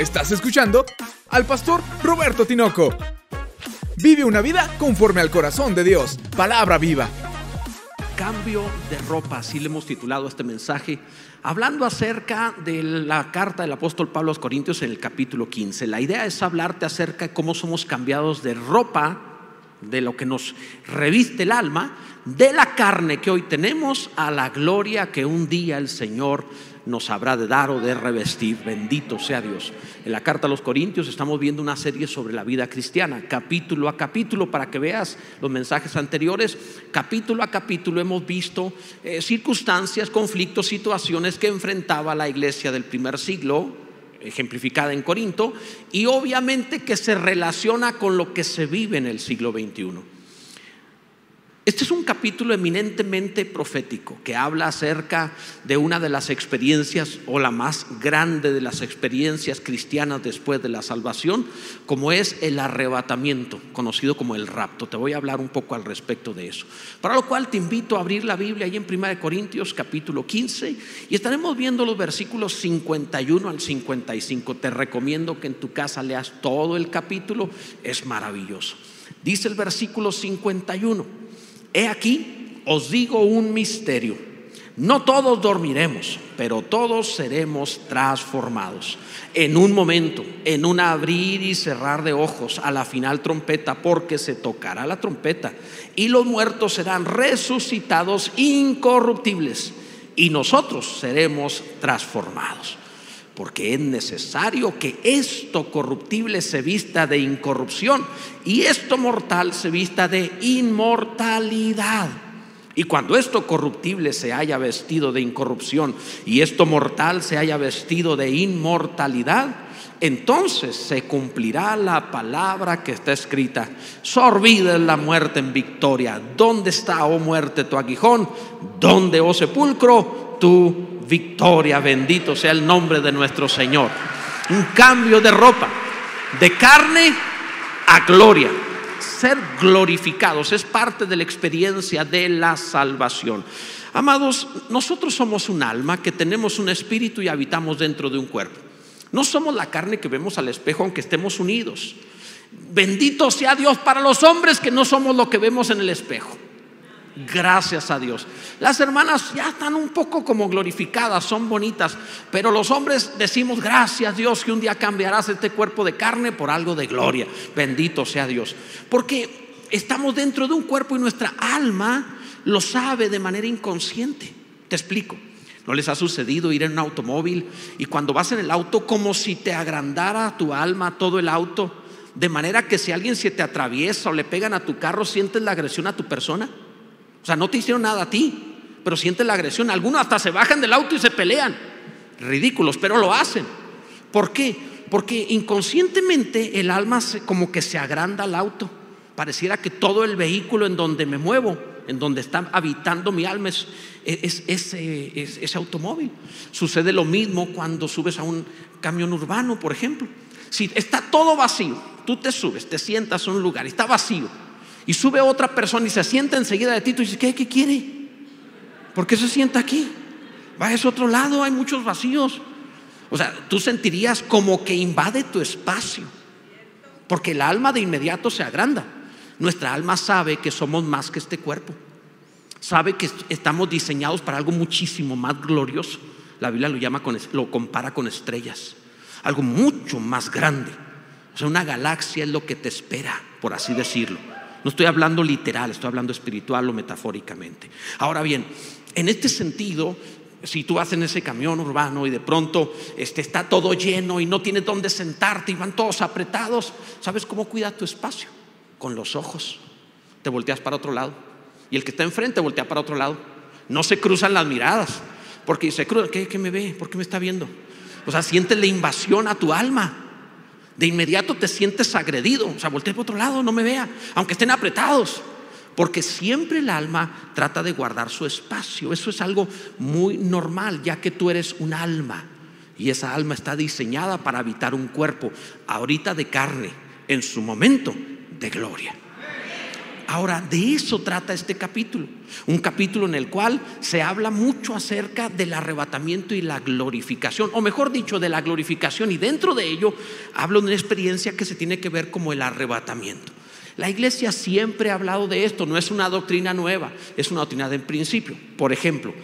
Estás escuchando al pastor Roberto Tinoco. Vive una vida conforme al corazón de Dios. Palabra viva. Cambio de ropa, así le hemos titulado este mensaje, hablando acerca de la carta del apóstol Pablo a los Corintios en el capítulo 15. La idea es hablarte acerca de cómo somos cambiados de ropa, de lo que nos reviste el alma, de la carne que hoy tenemos a la gloria que un día el Señor nos habrá de dar o de revestir. Bendito sea Dios. En la carta a los Corintios estamos viendo una serie sobre la vida cristiana, capítulo a capítulo, para que veas los mensajes anteriores. Capítulo a capítulo hemos visto eh, circunstancias, conflictos, situaciones que enfrentaba la iglesia del primer siglo, ejemplificada en Corinto, y obviamente que se relaciona con lo que se vive en el siglo XXI. Este es un capítulo eminentemente profético que habla acerca de una de las experiencias o la más grande de las experiencias cristianas después de la salvación, como es el arrebatamiento, conocido como el rapto. Te voy a hablar un poco al respecto de eso. Para lo cual te invito a abrir la Biblia ahí en 1 Corintios capítulo 15 y estaremos viendo los versículos 51 al 55. Te recomiendo que en tu casa leas todo el capítulo, es maravilloso. Dice el versículo 51. He aquí, os digo un misterio. No todos dormiremos, pero todos seremos transformados. En un momento, en un abrir y cerrar de ojos, a la final trompeta, porque se tocará la trompeta, y los muertos serán resucitados incorruptibles, y nosotros seremos transformados. Porque es necesario que esto corruptible se vista de incorrupción y esto mortal se vista de inmortalidad. Y cuando esto corruptible se haya vestido de incorrupción y esto mortal se haya vestido de inmortalidad, entonces se cumplirá la palabra que está escrita. Sorbida la muerte en victoria. ¿Dónde está, oh muerte, tu aguijón? ¿Dónde, oh sepulcro, tu victoria? Bendito sea el nombre de nuestro Señor. Un cambio de ropa, de carne a gloria. Ser glorificados es parte de la experiencia de la salvación. Amados, nosotros somos un alma que tenemos un espíritu y habitamos dentro de un cuerpo. No somos la carne que vemos al espejo aunque estemos unidos. Bendito sea Dios para los hombres que no somos lo que vemos en el espejo. Gracias a Dios. Las hermanas ya están un poco como glorificadas, son bonitas, pero los hombres decimos gracias Dios que un día cambiarás este cuerpo de carne por algo de gloria. Bendito sea Dios. Porque estamos dentro de un cuerpo y nuestra alma lo sabe de manera inconsciente. Te explico. ¿No les ha sucedido ir en un automóvil y cuando vas en el auto como si te agrandara tu alma todo el auto? De manera que si alguien se te atraviesa o le pegan a tu carro, sientes la agresión a tu persona. O sea, no te hicieron nada a ti, pero sientes la agresión. Algunos hasta se bajan del auto y se pelean. Ridículos, pero lo hacen. ¿Por qué? Porque inconscientemente el alma como que se agranda al auto. Pareciera que todo el vehículo en donde me muevo, en donde está habitando mi alma, es, ese automóvil. Sucede lo mismo cuando subes a un camión urbano, por ejemplo. Si está todo vacío, tú te subes, te sientas a un lugar y está vacío y sube otra persona y se sienta enseguida de ti, tú dices, ¿qué, qué quiere? ¿Por qué se sienta aquí? Va a ese otro lado, hay muchos vacíos. O sea, tú sentirías como que invade tu espacio, porque el alma de inmediato se agranda. Nuestra alma sabe que somos más que este cuerpo, sabe que estamos diseñados para algo muchísimo más glorioso. La Biblia lo llama con, lo compara con estrellas, algo mucho más grande. O sea, una galaxia es lo que te espera, por así decirlo. No estoy hablando literal, estoy hablando espiritual o metafóricamente. Ahora bien, en este sentido, si tú vas en ese camión urbano y de pronto este, está todo lleno y no tienes dónde sentarte y van todos apretados, ¿sabes cómo cuida tu espacio? Con los ojos. Te volteas para otro lado. Y el que está enfrente voltea para otro lado. No se cruzan las miradas. Porque se cruza, ¿qué, ¿qué me ve? ¿Por qué me está viendo? O sea, sientes la invasión a tu alma de inmediato te sientes agredido. O sea, voltea por otro lado, no me vea, aunque estén apretados. Porque siempre el alma trata de guardar su espacio. Eso es algo muy normal, ya que tú eres un alma. Y esa alma está diseñada para habitar un cuerpo, ahorita de carne, en su momento de gloria. Ahora, de eso trata este capítulo. Un capítulo en el cual se habla mucho acerca del arrebatamiento y la glorificación, o mejor dicho, de la glorificación. Y dentro de ello habla de una experiencia que se tiene que ver como el arrebatamiento. La iglesia siempre ha hablado de esto, no es una doctrina nueva, es una doctrina del principio. Por ejemplo,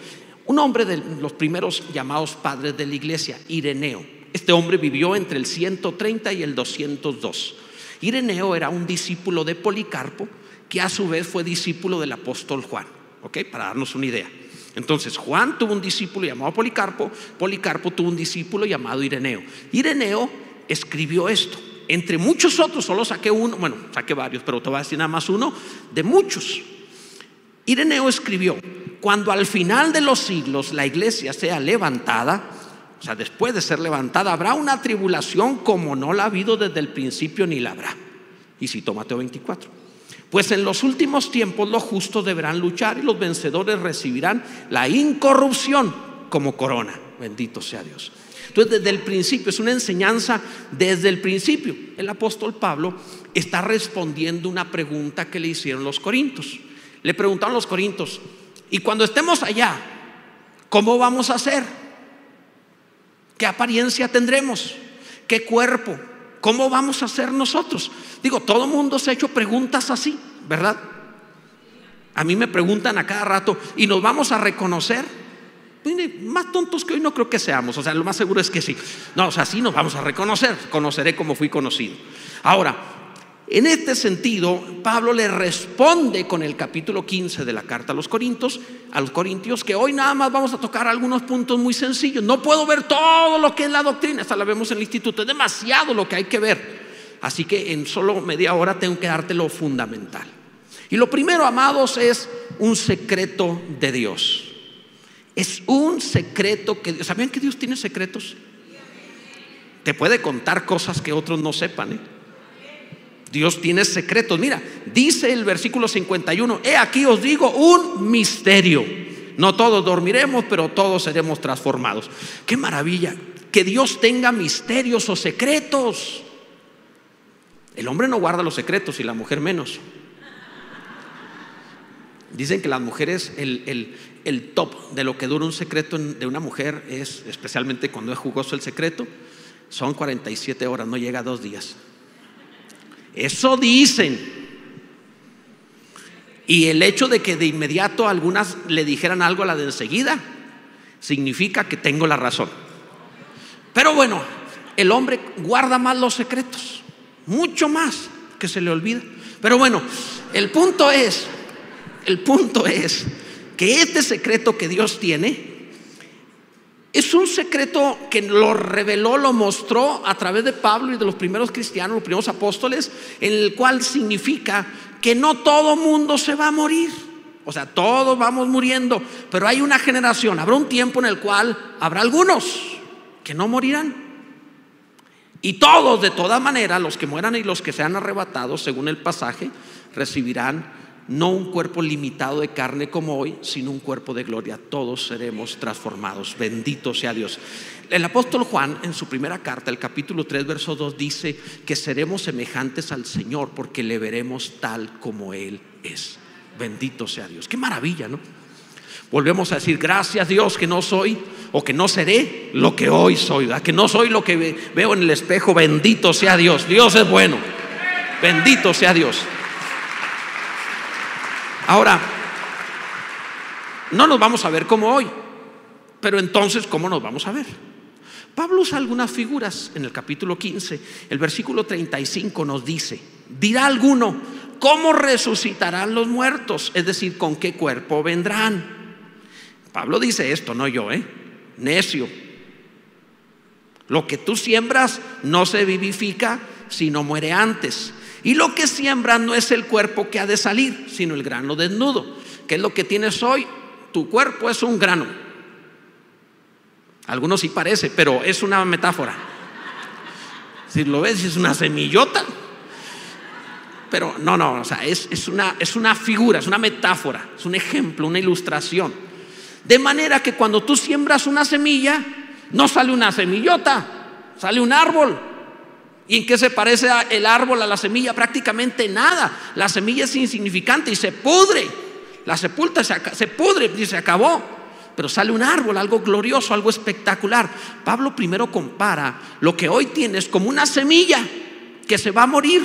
un hombre de los primeros llamados padres de la iglesia, Ireneo. Este hombre vivió entre el 130 y el 202. Ireneo era un discípulo de Policarpo, que a su vez fue discípulo del apóstol Juan. ¿Ok? Para darnos una idea. Entonces, Juan tuvo un discípulo llamado Policarpo, Policarpo tuvo un discípulo llamado Ireneo. Ireneo escribió esto. Entre muchos otros, solo saqué uno, bueno, saqué varios, pero te voy a decir nada más uno, de muchos. Ireneo escribió, cuando al final de los siglos la iglesia sea levantada, o sea, después de ser levantada, habrá una tribulación como no la ha habido desde el principio ni la habrá. Y citó Mateo 24. Pues en los últimos tiempos los justos deberán luchar y los vencedores recibirán la incorrupción como corona. Bendito sea Dios. Entonces, desde el principio, es una enseñanza desde el principio. El apóstol Pablo está respondiendo una pregunta que le hicieron los corintios. Le preguntaron los corintios, y cuando estemos allá, ¿cómo vamos a hacer? ¿Qué apariencia tendremos? ¿Qué cuerpo? ¿Cómo vamos a ser nosotros? Digo, todo mundo se ha hecho preguntas así, ¿verdad? A mí me preguntan a cada rato, ¿y nos vamos a reconocer? más tontos que hoy no creo que seamos, o sea, lo más seguro es que sí. No, o sea, sí nos vamos a reconocer, conoceré como fui conocido. Ahora, en este sentido, Pablo le responde con el capítulo 15 de la carta a los Corintios, a los Corintios, que hoy nada más vamos a tocar algunos puntos muy sencillos. No puedo ver todo lo que es la doctrina, hasta la vemos en el instituto, es demasiado lo que hay que ver. Así que en solo media hora tengo que darte lo fundamental. Y lo primero, amados, es un secreto de Dios. Es un secreto que ¿Sabían que Dios tiene secretos? Te puede contar cosas que otros no sepan, ¿eh? Dios tiene secretos. Mira, dice el versículo 51, he aquí os digo un misterio. No todos dormiremos, pero todos seremos transformados. Qué maravilla que Dios tenga misterios o secretos. El hombre no guarda los secretos y la mujer menos. Dicen que las mujeres, el, el top de lo que dura un secreto de una mujer es, especialmente cuando es jugoso el secreto, son 47 horas, no llega a dos días. Eso dicen. Y el hecho de que de inmediato algunas le dijeran algo a la de enseguida, significa que tengo la razón. Pero bueno, el hombre guarda más los secretos, mucho más que se le olvida. Pero bueno, el punto es, el punto es que este secreto que Dios tiene es un secreto que lo reveló, lo mostró a través de Pablo y de los primeros cristianos, los primeros apóstoles, en el cual significa que no todo mundo se va a morir. O sea, todos vamos muriendo, pero hay una generación, habrá un tiempo en el cual habrá algunos que no morirán. Y todos, de toda manera, los que mueran y los que sean arrebatados, según el pasaje, recibirán no un cuerpo limitado de carne como hoy, sino un cuerpo de gloria. Todos seremos transformados. Bendito sea Dios. El apóstol Juan en su primera carta, el capítulo 3, verso 2, dice que seremos semejantes al Señor porque le veremos tal como Él es. Bendito sea Dios. Qué maravilla, ¿no? Volvemos a decir, gracias Dios que no soy o que no seré lo que hoy soy, que no soy lo que veo en el espejo. Bendito sea Dios. Dios es bueno. Bendito sea Dios. Ahora, no nos vamos a ver como hoy, pero entonces, ¿cómo nos vamos a ver? Pablo usa algunas figuras en el capítulo 15. El versículo 35 nos dice, dirá alguno, ¿cómo resucitarán los muertos? Es decir, ¿con qué cuerpo vendrán? Pablo dice esto, no yo, ¿eh? Necio. Lo que tú siembras no se vivifica, sino muere antes. Y lo que siembra no es el cuerpo que ha de salir, sino el grano desnudo. que es lo que tienes hoy? Tu cuerpo es un grano. Algunos sí parece, pero es una metáfora. Si lo ves, es una semillota. Pero no, no, o sea, es, es, una, es una figura, es una metáfora, es un ejemplo, una ilustración. De manera que cuando tú siembras una semilla, no sale una semillota, sale un árbol. ¿Y en qué se parece el árbol a la semilla? Prácticamente nada. La semilla es insignificante y se pudre. La sepulta se, se pudre y se acabó. Pero sale un árbol, algo glorioso, algo espectacular. Pablo primero compara lo que hoy tienes como una semilla que se va a morir,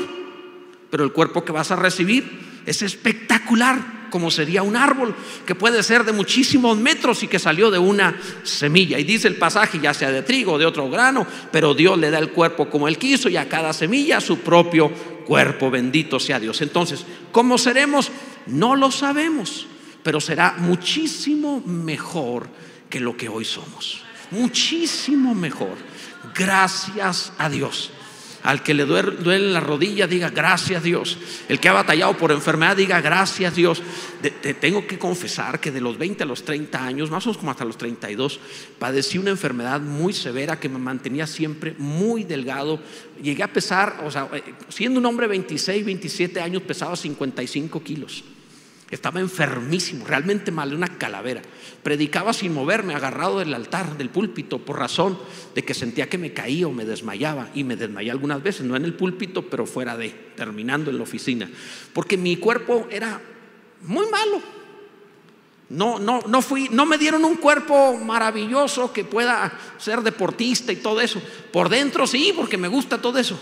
pero el cuerpo que vas a recibir es espectacular como sería un árbol que puede ser de muchísimos metros y que salió de una semilla. Y dice el pasaje, ya sea de trigo o de otro grano, pero Dios le da el cuerpo como él quiso y a cada semilla su propio cuerpo. Bendito sea Dios. Entonces, ¿cómo seremos? No lo sabemos, pero será muchísimo mejor que lo que hoy somos. Muchísimo mejor. Gracias a Dios. Al que le duele, la rodilla, diga gracias Dios. El que ha batallado por enfermedad, diga gracias Dios. te tengo que confesar que de los 20 a los 30 años, más o menos como hasta los 32, padecí una enfermedad muy severa que me mantenía siempre muy delgado. Llegué a pesar, o sea, eh, siendo un hombre de 26, 27 años, pesaba 55 kilos. Estaba enfermísimo, realmente mal, una calavera. Predicaba sin moverme, agarrado del altar, del púlpito, por razón de que sentía que me caía o me desmayaba. Y me desmayé algunas veces, no en el púlpito, pero fuera de, terminando en la oficina. Porque mi cuerpo era muy malo. No, no, no fui, no me dieron un cuerpo maravilloso que pueda ser deportista y todo eso. Por dentro sí, porque me gusta todo eso.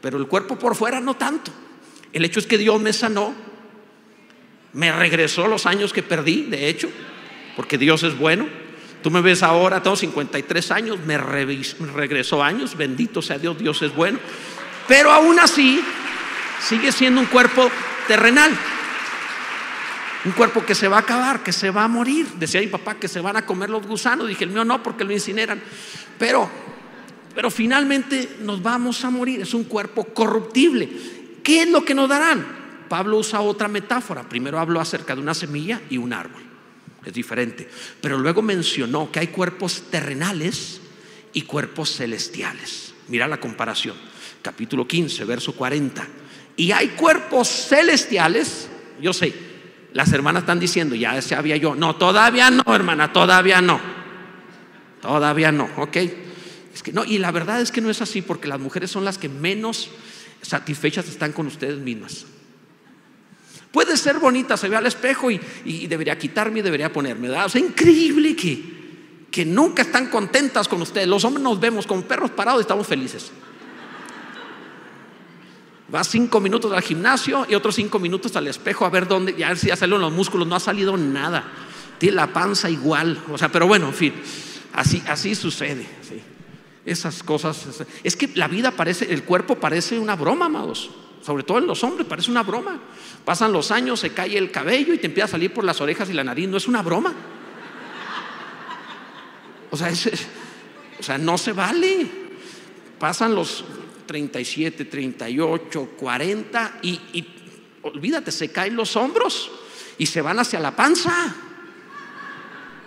Pero el cuerpo por fuera no tanto. El hecho es que Dios me sanó me regresó los años que perdí, de hecho, porque Dios es bueno. Tú me ves ahora, tengo 53 años, me, regresó años, bendito sea Dios, Dios es bueno. Pero aún así, sigue siendo un cuerpo terrenal. Un cuerpo que se va a acabar, que se va a morir. Decía mi papá que se van a comer los gusanos. Dije, el mío no, porque lo incineran. Pero, pero finalmente nos vamos a morir. Es un cuerpo corruptible. ¿Qué es lo que nos darán? Pablo usa otra metáfora. Primero habló acerca de una semilla y un árbol. Es diferente. Pero luego mencionó que hay cuerpos terrenales y cuerpos celestiales. Mira la comparación. Capítulo 15, verso 40. Y hay cuerpos celestiales. Yo sé, las hermanas están diciendo, ya sabía yo. No, todavía no, hermana, todavía no. Todavía no, ¿ok? Es que no, y la verdad es que no es así porque las mujeres son las que menos satisfechas están con ustedes mismas. Puede ser bonita, se ve al espejo y, debería quitarme y debería ponerme. O sea, increíble que, que nunca están contentas con ustedes. Los hombres nos vemos como perros parados y estamos felices. Va cinco minutos al gimnasio y otros cinco minutos al espejo a ver dónde, ya si ya salieron los músculos, no ha salido nada. Tiene la panza igual. O sea, pero bueno, en fin, así, así sucede. Esas cosas. Es que la vida parece, el cuerpo parece una broma, amados sobre todo en los hombres, parece una broma. Pasan los años, se cae el cabello y te empieza a salir por las orejas y la nariz, no es una broma. O sea, o sea no se vale. Pasan los 37, 38, 40 y, y olvídate, se caen los hombros y se van hacia la panza.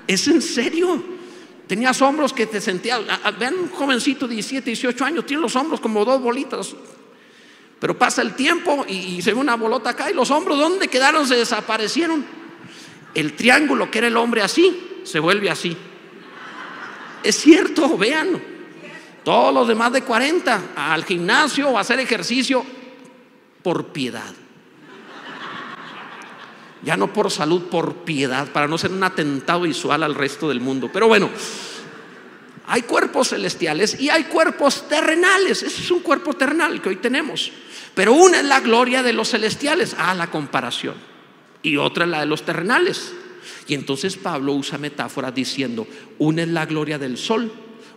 Es en serio. Tenías hombros que te sentías, vean un jovencito de 17, 18 años, tiene los hombros como dos bolitas, pero pasa el tiempo y, se ve una bolota acá y los hombros, ¿dónde quedaron? Se desaparecieron. El triángulo que era el hombre así, se vuelve así. Es cierto, vean. Todos los demás de 40 al gimnasio o a hacer ejercicio por piedad. Ya no por salud, por piedad, para no ser un atentado visual al resto del mundo. Pero bueno, hay cuerpos celestiales y hay cuerpos terrenales. Ese es un cuerpo terrenal que hoy tenemos. Pero una es la gloria de los celestiales, ah, la comparación. Y otra es la de los terrenales. Y entonces Pablo usa metáforas diciendo, una es la gloria del sol,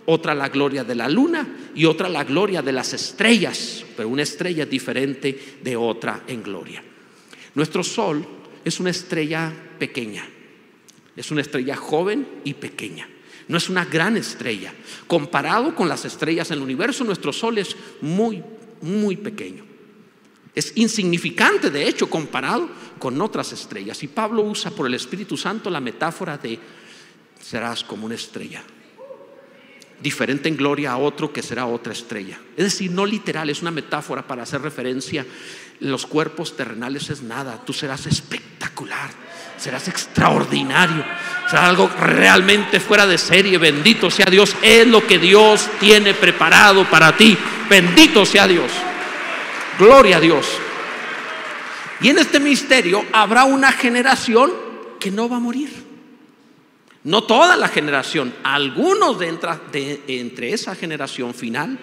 otra la gloria de la luna y otra la gloria de las estrellas. Pero una estrella es diferente de otra en gloria. Nuestro sol es una estrella pequeña, es una estrella joven y pequeña. No es una gran estrella. Comparado con las estrellas en el universo, nuestro Sol es muy, muy pequeño. Es insignificante, de hecho, comparado con otras estrellas. Y Pablo usa por el Espíritu Santo la metáfora de serás como una estrella. Diferente en gloria a otro que será otra estrella. Es decir, no literal, es una metáfora para hacer referencia. Los cuerpos terrenales es nada, tú serás espectacular serás extraordinario, será algo realmente fuera de serie, bendito sea Dios, es lo que Dios tiene preparado para ti Bendito sea Dios. Gloria a Dios. Y en este misterio habrá una generación que no va a morir. No toda la generación, algunos de entre, esa generación final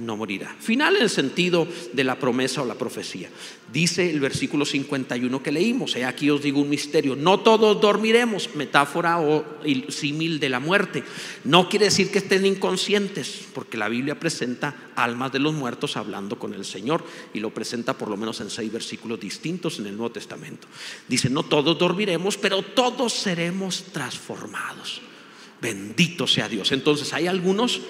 no morirá. Final en el sentido de la promesa o la profecía. Dice el versículo 51 que leímos, he aquí os digo un misterio, no todos dormiremos, metáfora o símil de la muerte. No quiere decir que estén inconscientes, porque la Biblia presenta almas de los muertos hablando con el Señor y lo presenta por lo menos en seis versículos distintos en el Nuevo Testamento. Dice, no todos dormiremos, pero todos seremos transformados. Bendito sea Dios. Entonces hay algunos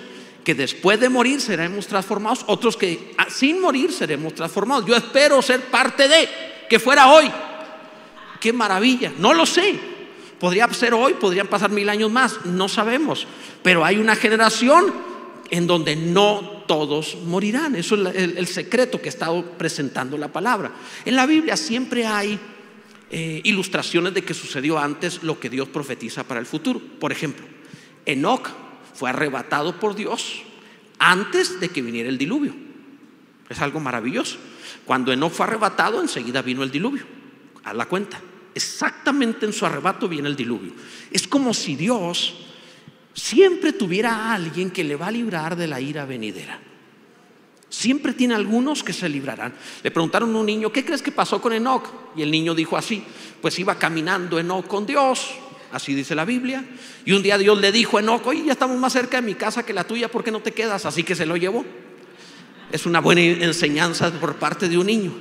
que después de morir seremos transformados, otros que ah, sin morir seremos transformados. Yo espero ser parte de, que fuera hoy. Qué maravilla, no lo sé. Podría ser hoy, podrían pasar mil años más, no sabemos. Pero hay una generación en donde no todos morirán. Eso es el, secreto que he estado presentando la palabra. En la Biblia siempre hay eh, ilustraciones de que sucedió antes lo que Dios profetiza para el futuro. Por ejemplo, Enoch fue arrebatado por Dios antes de que viniera el diluvio. Es algo maravilloso. Cuando Enoch fue arrebatado, enseguida vino el diluvio. Haz la cuenta. Exactamente en su arrebato viene el diluvio. Es como si Dios siempre tuviera a alguien que le va a librar de la ira venidera. Siempre tiene algunos que se librarán. Le preguntaron a un niño, ¿qué crees que pasó con Enoch? Y el niño dijo así, pues iba caminando Enoch con Dios Así dice la Biblia. Y un día Dios le dijo a Enoch, oye, ya estamos más cerca de mi casa que la tuya, ¿por qué no te quedas? Así que se lo llevó. Es una buena enseñanza por parte de un niño.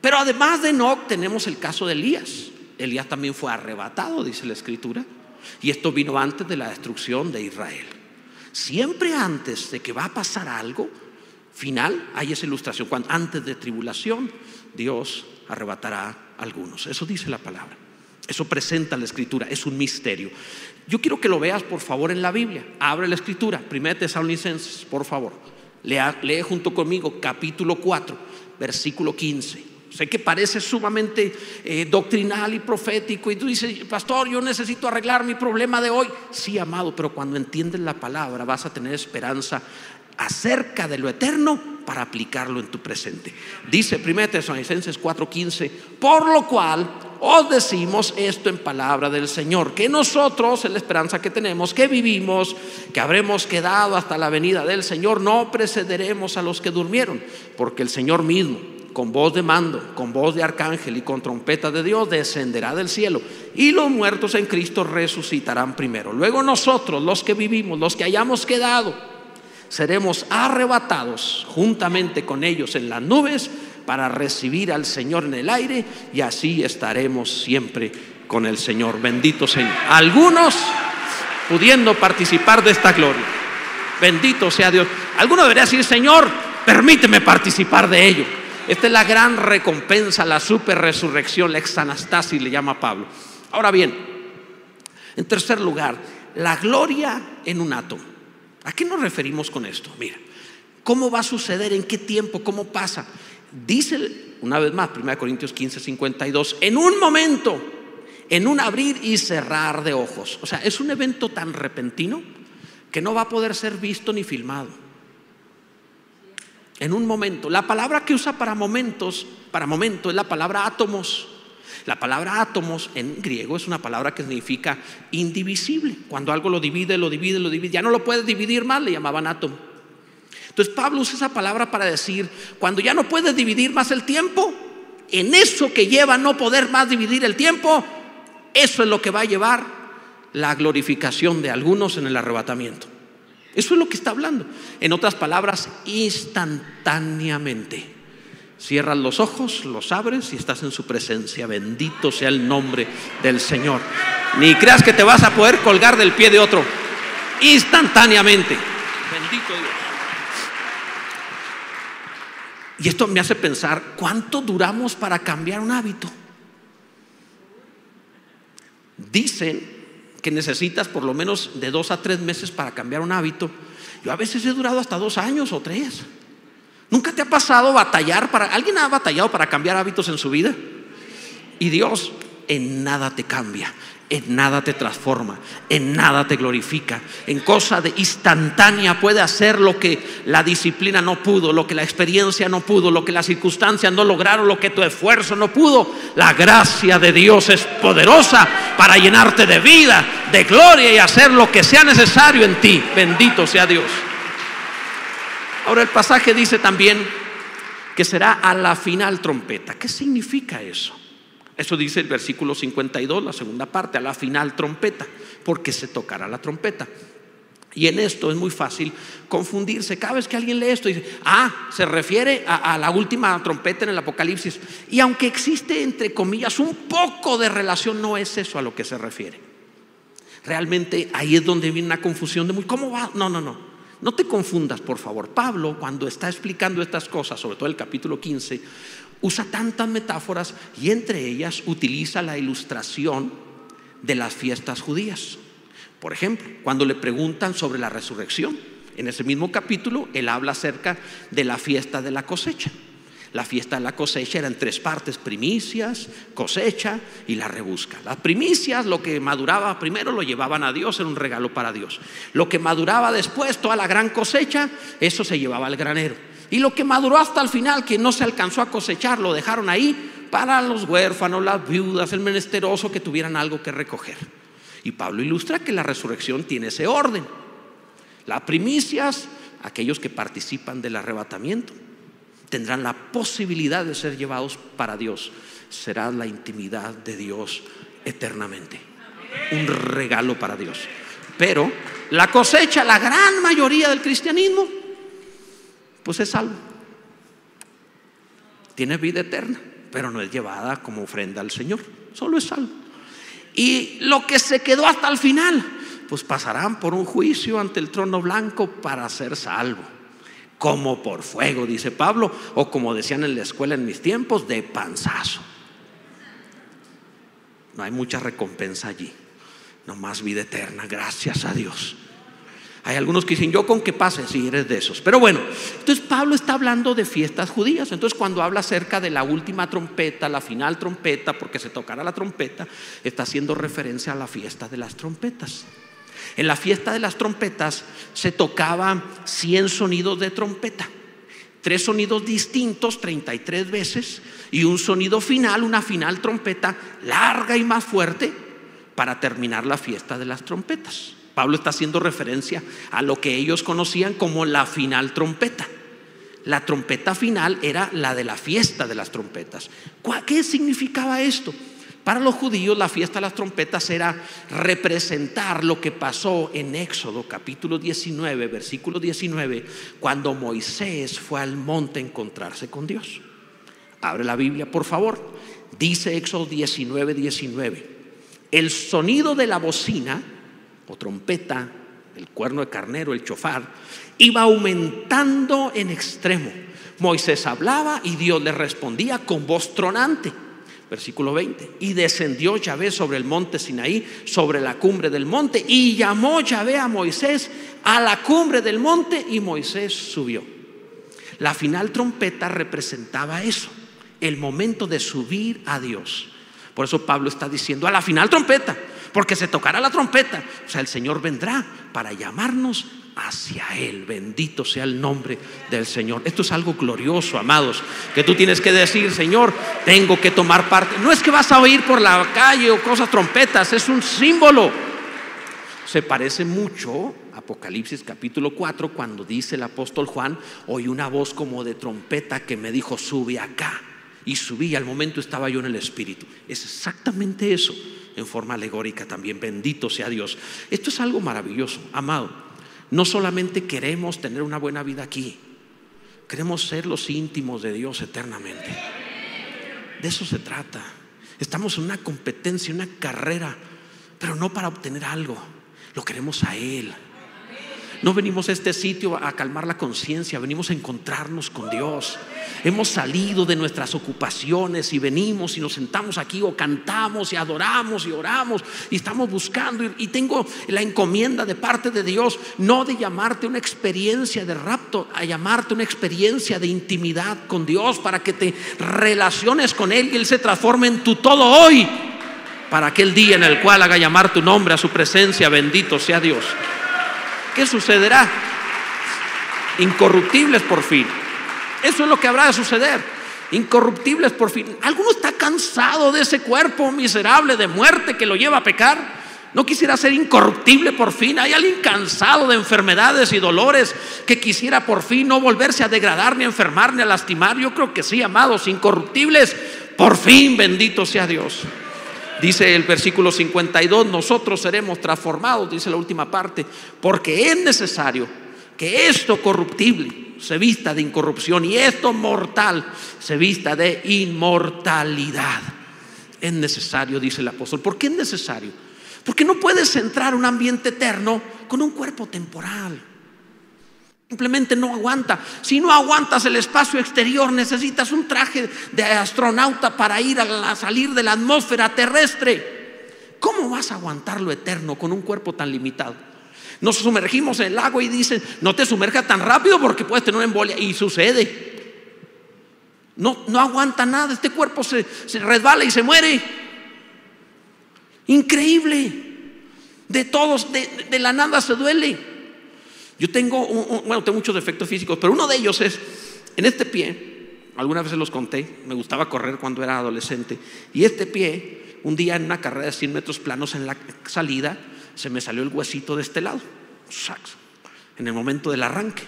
Pero además de Enoch tenemos el caso de Elías. Elías también fue arrebatado, dice la escritura. Y esto vino antes de la destrucción de Israel. Siempre antes de que va a pasar algo final, hay esa ilustración. Cuando antes de tribulación, Dios arrebatará a algunos. Eso dice la palabra. Eso presenta la escritura, es un misterio. Yo quiero que lo veas, por favor, en la Biblia. Abre la escritura, 1 Tesalonicenses, por favor. Lea, lee junto conmigo capítulo 4, versículo 15. Sé que parece sumamente eh, doctrinal y profético y tú dices, pastor, yo necesito arreglar mi problema de hoy. Sí, amado, pero cuando entiendes la palabra vas a tener esperanza acerca de lo eterno para aplicarlo en tu presente. Dice 1 Tesalonicenses 4:15, por lo cual os decimos esto en palabra del Señor, que nosotros, en la esperanza que tenemos, que vivimos, que habremos quedado hasta la venida del Señor, no precederemos a los que durmieron, porque el Señor mismo, con voz de mando, con voz de arcángel y con trompeta de Dios, descenderá del cielo, y los muertos en Cristo resucitarán primero. Luego nosotros, los que vivimos, los que hayamos quedado, seremos arrebatados juntamente con ellos en las nubes para recibir al Señor en el aire y así estaremos siempre con el Señor. Bendito Señor. Algunos pudiendo participar de esta gloria. Bendito sea Dios. Alguno debería decir, Señor, permíteme participar de ello. Esta es la gran recompensa, la super resurrección, la exanastasis, le llama Pablo. Ahora bien, en tercer lugar, la gloria en un átomo. ¿A qué nos referimos con esto? Mira, ¿cómo va a suceder? ¿En qué tiempo? ¿Cómo pasa? Dice una vez más, 1 Corintios 15, 52, en un momento, en un abrir y cerrar de ojos. O sea, es un evento tan repentino que no va a poder ser visto ni filmado. En un momento. La palabra que usa para momentos, para momento, es la palabra átomos. La palabra átomos en griego es una palabra que significa indivisible. Cuando algo lo divide, lo divide, lo divide, ya no lo puedes dividir más, le llamaban átomo. Entonces Pablo usa esa palabra para decir, cuando ya no puedes dividir más el tiempo, en eso que lleva no poder más dividir el tiempo, eso es lo que va a llevar la glorificación de algunos en el arrebatamiento. Eso es lo que está hablando. En otras palabras, instantáneamente. Cierras los ojos, los abres y estás en su presencia. Bendito sea el nombre del Señor. Ni creas que te vas a poder colgar del pie de otro. Instantáneamente. Bendito Dios. Y esto me hace pensar, ¿cuánto duramos para cambiar un hábito? Dicen que necesitas por lo menos de dos a tres meses para cambiar un hábito. Yo a veces he durado hasta dos años o tres. ¿Nunca te ha pasado batallar para... ¿Alguien ha batallado para cambiar hábitos en su vida? Y Dios en nada te cambia, en nada te transforma, en nada te glorifica. En cosa de instantánea puede hacer lo que la disciplina no pudo, lo que la experiencia no pudo, lo que las circunstancias no lograron, lo que tu esfuerzo no pudo. La gracia de Dios es poderosa para llenarte de vida, de gloria y hacer lo que sea necesario en ti. Bendito sea Dios. Ahora el pasaje dice también que será a la final trompeta. ¿Qué significa eso? Eso dice el versículo 52, la segunda parte, a la final trompeta, porque se tocará la trompeta. Y en esto es muy fácil confundirse. Cada vez que alguien lee esto, dice, ah, se refiere a, a, la última trompeta en el Apocalipsis. Y aunque existe, entre comillas, un poco de relación, no es eso a lo que se refiere. Realmente ahí es donde viene una confusión de muy, ¿cómo va? No, no, no. No te confundas, por favor. Pablo, cuando está explicando estas cosas, sobre todo el capítulo 15, usa tantas metáforas y entre ellas utiliza la ilustración de las fiestas judías. Por ejemplo, cuando le preguntan sobre la resurrección, en ese mismo capítulo él habla acerca de la fiesta de la cosecha. La fiesta de la cosecha era en tres partes, primicias, cosecha y la rebusca. Las primicias, lo que maduraba primero lo llevaban a Dios, era un regalo para Dios. Lo que maduraba después, toda la gran cosecha, eso se llevaba al granero. Y lo que maduró hasta el final, que no se alcanzó a cosechar, lo dejaron ahí para los huérfanos, las viudas, el menesteroso que tuvieran algo que recoger. Y Pablo ilustra que la resurrección tiene ese orden. Las primicias, aquellos que participan del arrebatamiento, tendrán la posibilidad de ser llevados para Dios. Será la intimidad de Dios eternamente. Un regalo para Dios. Pero la cosecha, la gran mayoría del cristianismo, pues es salvo. Tiene vida eterna, pero no es llevada como ofrenda al Señor. Solo es salvo. Y lo que se quedó hasta el final, pues pasarán por un juicio ante el trono blanco para ser salvo como por fuego, dice Pablo, o como decían en la escuela en mis tiempos, de panzazo. No hay mucha recompensa allí, nomás vida eterna, gracias a Dios. Hay algunos que dicen, yo con que pase, si eres de esos. Pero bueno, entonces Pablo está hablando de fiestas judías. Entonces cuando habla acerca de la última trompeta, la final trompeta, porque se tocará la trompeta, está haciendo referencia a la fiesta de las trompetas. En la fiesta de las trompetas se tocaban 100 sonidos de trompeta, tres sonidos distintos 33 veces y un sonido final, una final trompeta larga y más fuerte para terminar la fiesta de las trompetas. Pablo está haciendo referencia a lo que ellos conocían como la final trompeta. La trompeta final era la de la fiesta de las trompetas. ¿Qué significaba esto? Para los judíos la fiesta de las trompetas era representar lo que pasó en Éxodo capítulo 19, versículo 19, cuando Moisés fue al monte a encontrarse con Dios. Abre la Biblia, por favor. Dice Éxodo 19, 19. El sonido de la bocina o trompeta, el cuerno de carnero, el chofar, iba aumentando en extremo. Moisés hablaba y Dios le respondía con voz tronante. Versículo 20. Y descendió Yahvé sobre el monte Sinaí, sobre la cumbre del monte, y llamó Yahvé a Moisés a la cumbre del monte, y Moisés subió. La final trompeta representaba eso, el momento de subir a Dios. Por eso Pablo está diciendo a la final trompeta, porque se tocará la trompeta. O sea, el Señor vendrá para llamarnos hacia Él. Bendito sea el nombre del Señor. Esto es algo glorioso, amados, que tú tienes que decir, Señor, tengo que tomar parte. No es que vas a oír por la calle o cosas trompetas, es un símbolo. Se parece mucho Apocalipsis capítulo 4 cuando dice el apóstol Juan, oí una voz como de trompeta que me dijo, sube acá. Y subí, al momento estaba yo en el Espíritu. Es exactamente eso, en forma alegórica también. Bendito sea Dios. Esto es algo maravilloso, amado. No solamente queremos tener una buena vida aquí, queremos ser los íntimos de Dios eternamente. De eso se trata. Estamos en una competencia, una carrera, pero no para obtener algo. Lo queremos a Él. No venimos a este sitio a calmar la conciencia, venimos a encontrarnos con Dios. Hemos salido de nuestras ocupaciones y venimos y nos sentamos aquí o cantamos y adoramos y oramos y estamos buscando. Y, tengo la encomienda de parte de Dios, no de llamarte una experiencia de rapto, a llamarte una experiencia de intimidad con Dios para que te relaciones con Él y Él se transforme en tu todo hoy para aquel día en el cual haga llamar tu nombre a su presencia, bendito sea Dios. ¿Qué sucederá? Incorruptibles por fin. Eso es lo que habrá de suceder. Incorruptibles por fin. ¿Alguno está cansado de ese cuerpo miserable de muerte que lo lleva a pecar? ¿No quisiera ser incorruptible por fin? ¿Hay alguien cansado de enfermedades y dolores que quisiera por fin no volverse a degradar, ni a enfermar, ni a lastimar? Yo creo que sí, amados, incorruptibles. Por fin, bendito sea Dios. Dice el versículo 52, nosotros seremos transformados, dice la última parte, porque es necesario que esto corruptible se vista de incorrupción y esto mortal se vista de inmortalidad. Es necesario, dice el apóstol. ¿Por qué es necesario? Porque no puedes entrar a un ambiente eterno con un cuerpo temporal. Simplemente no aguanta. Si no aguantas el espacio exterior, necesitas un traje de astronauta para ir a, salir de la atmósfera terrestre. ¿Cómo vas a aguantar lo eterno con un cuerpo tan limitado? Nos sumergimos en el agua y dicen, no te sumerjas tan rápido porque puedes tener una embolia. Y sucede. No, no aguanta nada. Este cuerpo se, resbala y se muere. Increíble. De todos, de la nada se duele. Yo tengo, bueno, tengo muchos defectos físicos, pero uno de ellos es, en este pie, algunas veces los conté, me gustaba correr cuando era adolescente, y este pie, un día en una carrera de 100 metros planos en la salida, se me salió el huesito de este lado, en el momento del arranque.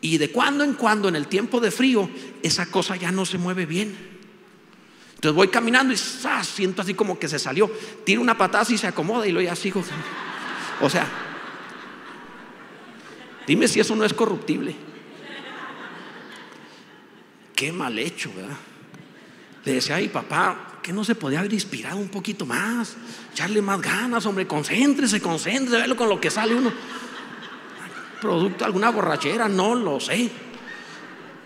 Y de cuando en cuando, en el tiempo de frío, esa cosa ya no se mueve bien. Entonces voy caminando y siento así como que se salió. Tiro una patada y se acomoda y lo ya sigo. O sea, Dime si eso no es corruptible. Qué mal hecho, ¿verdad? Le decía, ay papá, que no se podía haber inspirado un poquito más, echarle más ganas, hombre, concéntrese, concéntrese, verlo con lo que sale uno. Producto de alguna borrachera, no lo sé.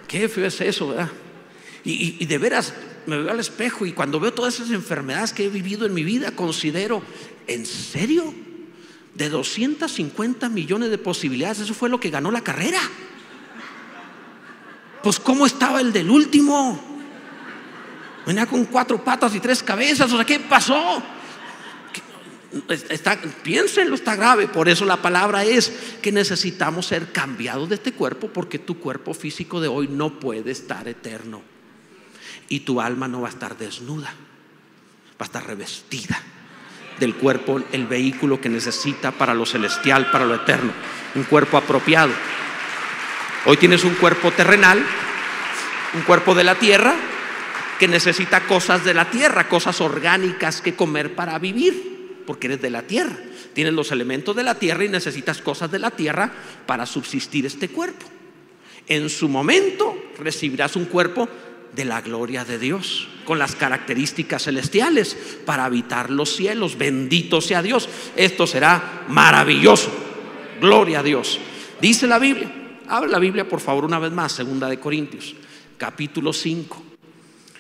Qué feo es eso, ¿verdad? Y, y de veras, me veo al espejo y cuando veo todas esas enfermedades que he vivido en mi vida, considero, ¿en serio? De 250 millones de posibilidades, eso fue lo que ganó la carrera. Pues ¿cómo estaba el del último? Venía con cuatro patas y tres cabezas, o sea, ¿qué pasó? Piénsenlo, está grave. Por eso la palabra es que necesitamos ser cambiados de este cuerpo porque tu cuerpo físico de hoy no puede estar eterno. Y tu alma no va a estar desnuda, va a estar revestida del cuerpo el vehículo que necesita para lo celestial, para lo eterno, un cuerpo apropiado. Hoy tienes un cuerpo terrenal, un cuerpo de la tierra, que necesita cosas de la tierra, cosas orgánicas que comer para vivir, porque eres de la tierra. Tienes los elementos de la tierra y necesitas cosas de la tierra para subsistir este cuerpo. En su momento recibirás un cuerpo de la gloria de Dios, con las características celestiales para habitar los cielos. Bendito sea Dios. Esto será maravilloso. Gloria a Dios. Dice la Biblia. Abre la Biblia, por favor, una vez más, segunda de Corintios, capítulo 5.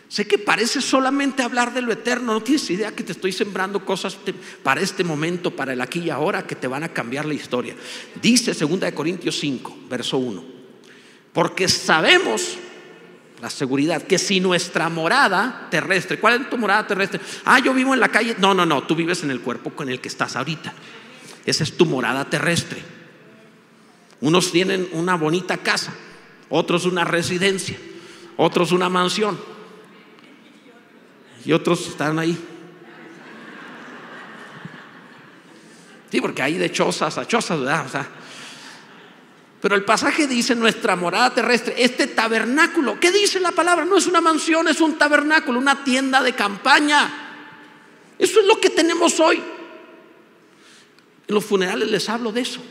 Sé que parece solamente hablar de lo eterno, no tienes idea que te estoy sembrando cosas para este momento, para el aquí y ahora, que te van a cambiar la historia. Dice segunda de Corintios 5, verso 1. Porque sabemos la seguridad, que si nuestra morada terrestre, ¿cuál es tu morada terrestre? Ah, yo vivo en la calle. No, no, no, tú vives en el cuerpo con el que estás ahorita. Esa es tu morada terrestre. Unos tienen una bonita casa, otros una residencia, otros una mansión. Y otros están ahí. Sí, porque hay de chozas a chozas, ¿verdad? O sea, pero el pasaje dice nuestra morada terrestre, este tabernáculo. ¿Qué dice la palabra? No es una mansión, es un tabernáculo, una tienda de campaña. Eso es lo que tenemos hoy. En los funerales les hablo de eso.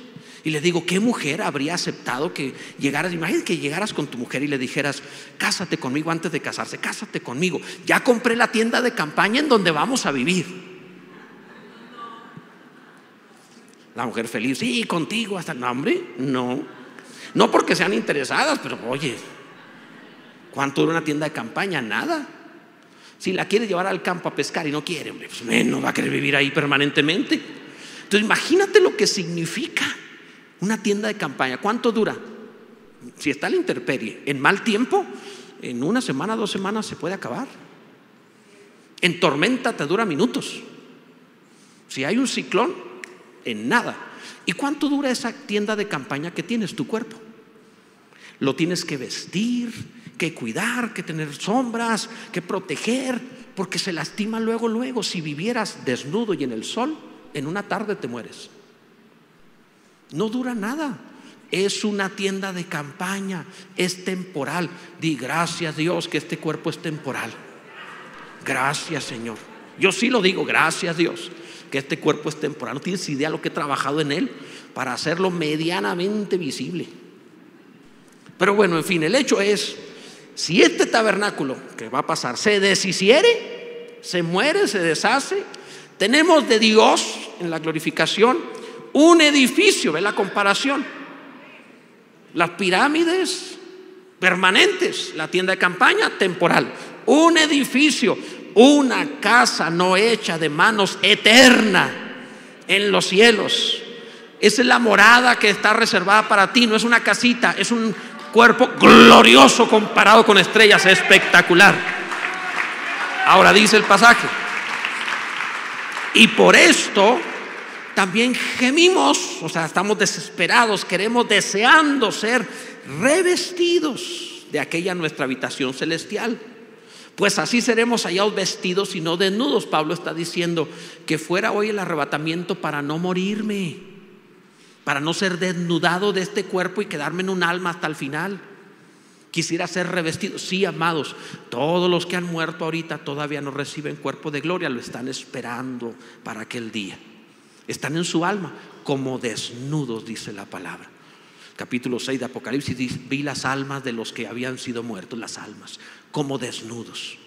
Y les digo, ¿qué mujer habría aceptado que llegaras? Imagínate que llegaras con tu mujer y le dijeras, cásate conmigo antes de casarse, cásate conmigo. Ya compré la tienda de campaña en donde vamos a vivir. La mujer feliz, sí, contigo hasta el nombre. No. No porque sean interesadas, pero oye, ¿cuánto dura una tienda de campaña? Nada. Si la quiere llevar al campo a pescar y no quiere, pues no va a querer vivir ahí permanentemente. Entonces imagínate lo que significa una tienda de campaña. ¿Cuánto dura? Si está la intemperie, en mal tiempo, en una semana, dos semanas se puede acabar. En tormenta te dura minutos. Si hay un ciclón, en nada. ¿Y cuánto dura esa tienda de campaña que tienes, tu cuerpo? Lo tienes que vestir, que cuidar, que tener sombras, que proteger, porque se lastima luego, luego. Si vivieras desnudo y en el sol, en una tarde te mueres. No dura nada. Es una tienda de campaña, es temporal. Di gracias Dios que este cuerpo es temporal. Gracias Señor. Yo sí lo digo, gracias Dios que este cuerpo es temporal. No tienes idea lo que he trabajado en él para hacerlo medianamente visible. Pero bueno, en fin, el hecho es, si este tabernáculo que va a pasar se deshiciere, se muere, se deshace, tenemos de Dios en la glorificación un edificio, ve la comparación. Las pirámides permanentes, la tienda de campaña temporal, un edificio, una casa no hecha de manos eterna en los cielos. Esa es la morada que está reservada para ti, no es una casita, es un cuerpo glorioso comparado con estrellas, espectacular. Ahora dice el pasaje, y por esto también gemimos, o sea, estamos desesperados, queremos, deseando ser revestidos de aquella nuestra habitación celestial. Pues así seremos hallados vestidos y no desnudos. Pablo está diciendo que fuera hoy el arrebatamiento para no morirme, para no ser desnudado de este cuerpo y quedarme en un alma hasta el final. Quisiera ser revestido. Sí, amados, todos los que han muerto ahorita todavía no reciben cuerpo de gloria, lo están esperando para aquel día. Están en su alma como desnudos, dice la palabra. Capítulo 6 de Apocalipsis vi las almas de los que habían sido muertos, las almas, como desnudos.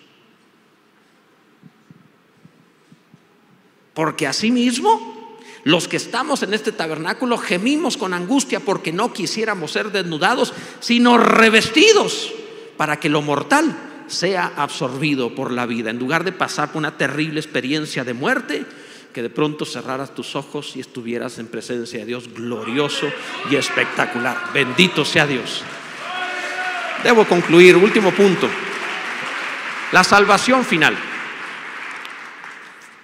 Porque asimismo, los que estamos en este tabernáculo gemimos con angustia porque no quisiéramos ser desnudados, sino revestidos para que lo mortal sea absorbido por la vida. En lugar de pasar por una terrible experiencia de muerte, que de pronto cerraras tus ojos y estuvieras en presencia de Dios glorioso y espectacular. Bendito sea Dios. Debo concluir, último punto. La salvación final.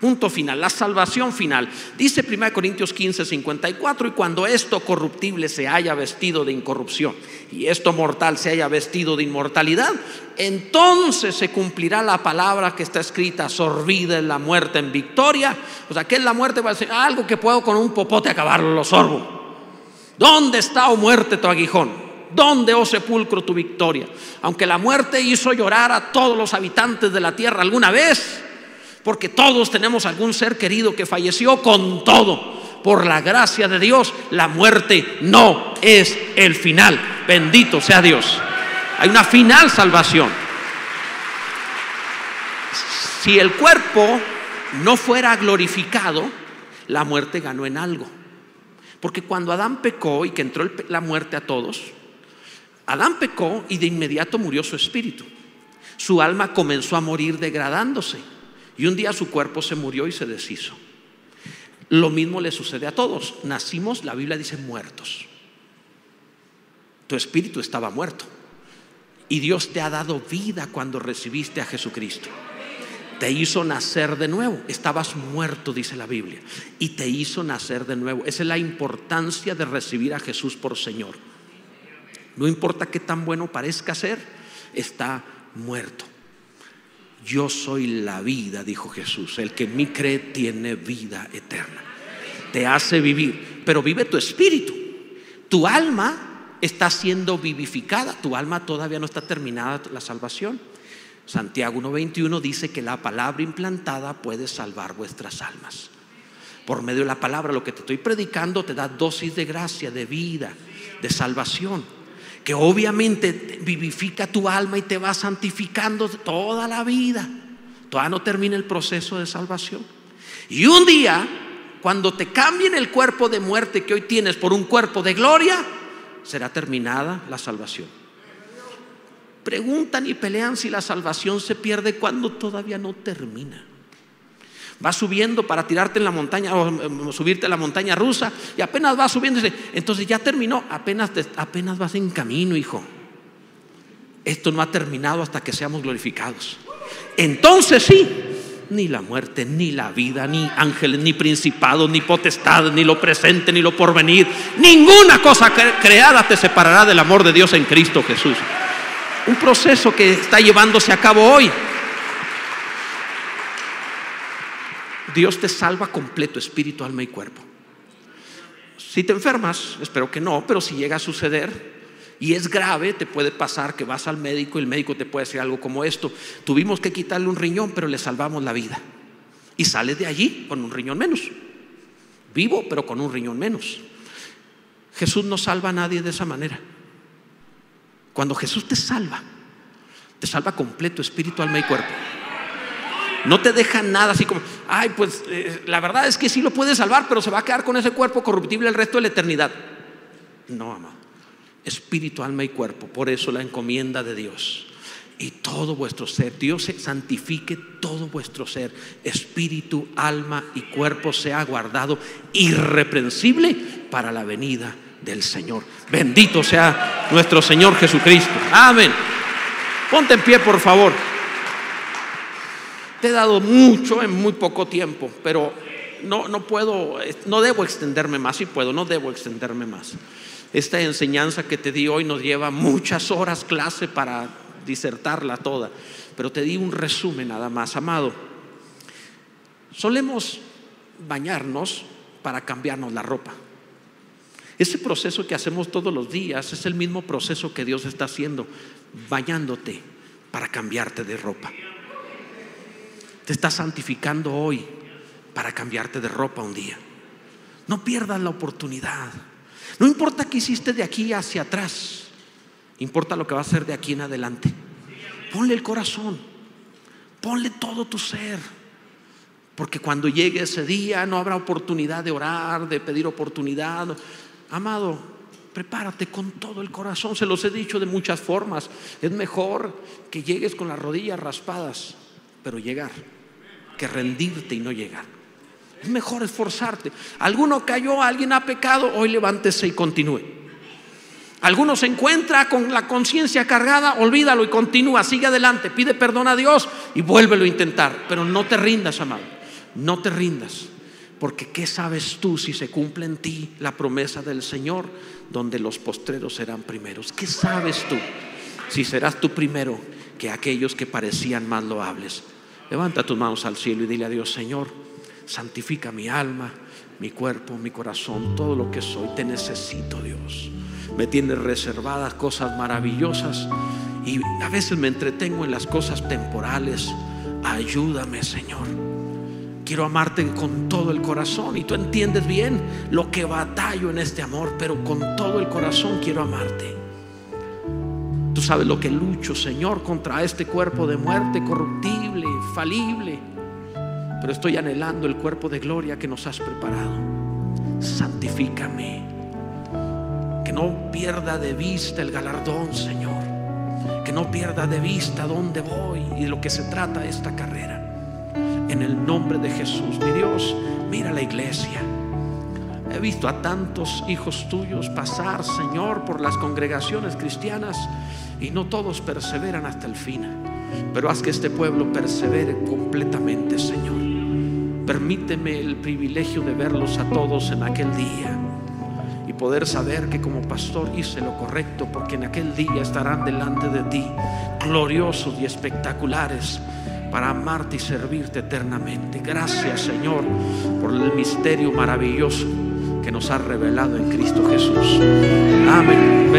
Punto final, la salvación final. Dice 1 Corintios 15, 54, y cuando esto corruptible se haya vestido de incorrupción y esto mortal se haya vestido de inmortalidad, entonces se cumplirá la palabra que está escrita, sorbida en la muerte en victoria. O sea, que en la muerte va a ser algo que puedo con un popote acabarlo, lo sorbo. ¿Dónde está, oh muerte, tu aguijón? ¿Dónde, oh sepulcro, tu victoria? Aunque la muerte hizo llorar a todos los habitantes de la tierra alguna vez, porque todos tenemos algún ser querido que falleció con todo. Por la gracia de Dios, la muerte no es el final. Bendito sea Dios. Hay una final salvación. Si el cuerpo no fuera glorificado, la muerte ganó en algo. Porque cuando Adán pecó y que entró la muerte a todos, Adán pecó y de inmediato murió su espíritu. Su alma comenzó a morir degradándose. Y un día su cuerpo se murió y se deshizo. Lo mismo le sucede a todos. Nacimos, la Biblia dice, muertos. Tu espíritu estaba muerto. Y Dios te ha dado vida cuando recibiste a Jesucristo. Te hizo nacer de nuevo. Estabas muerto, dice la Biblia. Y te hizo nacer de nuevo. Esa es la importancia de recibir a Jesús por Señor. No importa qué tan bueno parezca ser, está muerto. Yo soy la vida, dijo Jesús. El que en mí cree tiene vida eterna. Te hace vivir, pero vive tu espíritu. Tu alma está siendo vivificada. Tu alma todavía no está terminada la salvación. Santiago 1.21 dice que la palabra implantada puede salvar vuestras almas. Por medio de la palabra, lo que te estoy predicando te da dosis de gracia, de vida, de salvación que obviamente vivifica tu alma y te va santificando toda la vida. Todavía no termina el proceso de salvación. Y un día, cuando te cambien el cuerpo de muerte que hoy tienes por un cuerpo de gloria, será terminada la salvación. Preguntan y pelean si la salvación se pierde cuando todavía no termina. Vas subiendo para tirarte en la montaña o em, subirte a la montaña rusa y apenas vas subiendo. Entonces ya terminó, apenas, apenas vas en camino, hijo. Esto no ha terminado hasta que seamos glorificados. Entonces sí, ni la muerte, ni la vida, ni ángeles, ni principados, ni potestades, ni lo presente, ni lo porvenir. Ninguna cosa creada te separará del amor de Dios en Cristo Jesús. Un proceso que está llevándose a cabo hoy. Dios te salva completo, espíritu, alma y cuerpo. Si te enfermas, espero que no, pero si llega a suceder y es grave, te puede pasar que vas al médico y el médico te puede decir algo como esto. Tuvimos que quitarle un riñón, pero le salvamos la vida. Y sales de allí con un riñón menos. Vivo, pero con un riñón menos. Jesús no salva a nadie de esa manera. Cuando Jesús te salva, te salva completo, espíritu, alma y cuerpo. No te deja nada así como, ay, pues eh, la verdad es que sí lo puede salvar, pero se va a quedar con ese cuerpo corruptible el resto de la eternidad. No, amado. Espíritu, alma y cuerpo. Por eso la encomienda de Dios. Y todo vuestro ser, Dios santifique todo vuestro ser, espíritu, alma y cuerpo sea guardado irreprensible para la venida del Señor. Bendito sea nuestro Señor Jesucristo. Amén. Ponte en pie, por favor. Te he dado mucho en muy poco tiempo, pero no, no puedo, no debo extenderme más, si puedo, no debo extenderme más. Esta enseñanza que te di hoy nos lleva muchas horas clase para disertarla toda, pero te di un resumen nada más, amado. Solemos bañarnos para cambiarnos la ropa. Ese proceso que hacemos todos los días es el mismo proceso que Dios está haciendo, bañándote para cambiarte de ropa. Te está santificando hoy para cambiarte de ropa un día. No pierdas la oportunidad. No importa qué hiciste de aquí hacia atrás, importa lo que va a hacer de aquí en adelante. Ponle el corazón, ponle todo tu ser, porque cuando llegue ese día no habrá oportunidad de orar, de pedir oportunidad. Amado, prepárate con todo el corazón, se los he dicho de muchas formas. Es mejor que llegues con las rodillas raspadas, pero llegar que rendirte y no llegar. Es mejor esforzarte. Alguno cayó, alguien ha pecado, hoy levántese y continúe. Alguno se encuentra con la conciencia cargada, olvídalo y continúa, sigue adelante, pide perdón a Dios y vuélvelo a intentar. Pero no te rindas, amado, no te rindas. Porque ¿qué sabes tú si se cumple en ti la promesa del Señor donde los postreros serán primeros? ¿Qué sabes tú si serás tú primero que aquellos que parecían más loables? Levanta tus manos al cielo y dile a Dios, Señor, santifica mi alma, mi cuerpo, mi corazón, todo lo que soy. Te necesito, Dios. Me tienes reservadas cosas maravillosas y a veces me entretengo en las cosas temporales. Ayúdame, Señor. Quiero amarte con todo el corazón y tú entiendes bien lo que batallo en este amor, pero con todo el corazón quiero amarte. Tú sabes lo que lucho, Señor, contra este cuerpo de muerte corruptible, Pero estoy anhelando el cuerpo de gloria que nos has preparado. Santifícame. Que no pierda de vista el galardón, Señor. Que no pierda de vista dónde voy y de lo que se trata esta carrera. En el nombre de Jesús, mi Dios, mira la iglesia. He visto a tantos hijos tuyos pasar, Señor, por las congregaciones cristianas y no todos perseveran hasta el fin. Pero haz que este pueblo persevere completamente, Señor. Permíteme el privilegio de verlos a todos en aquel día y poder saber que como pastor hice lo correcto porque en aquel día estarán delante de ti gloriosos y espectaculares para amarte y servirte eternamente. Gracias Señor por el misterio maravilloso que nos ha revelado en Cristo Jesús. Amén.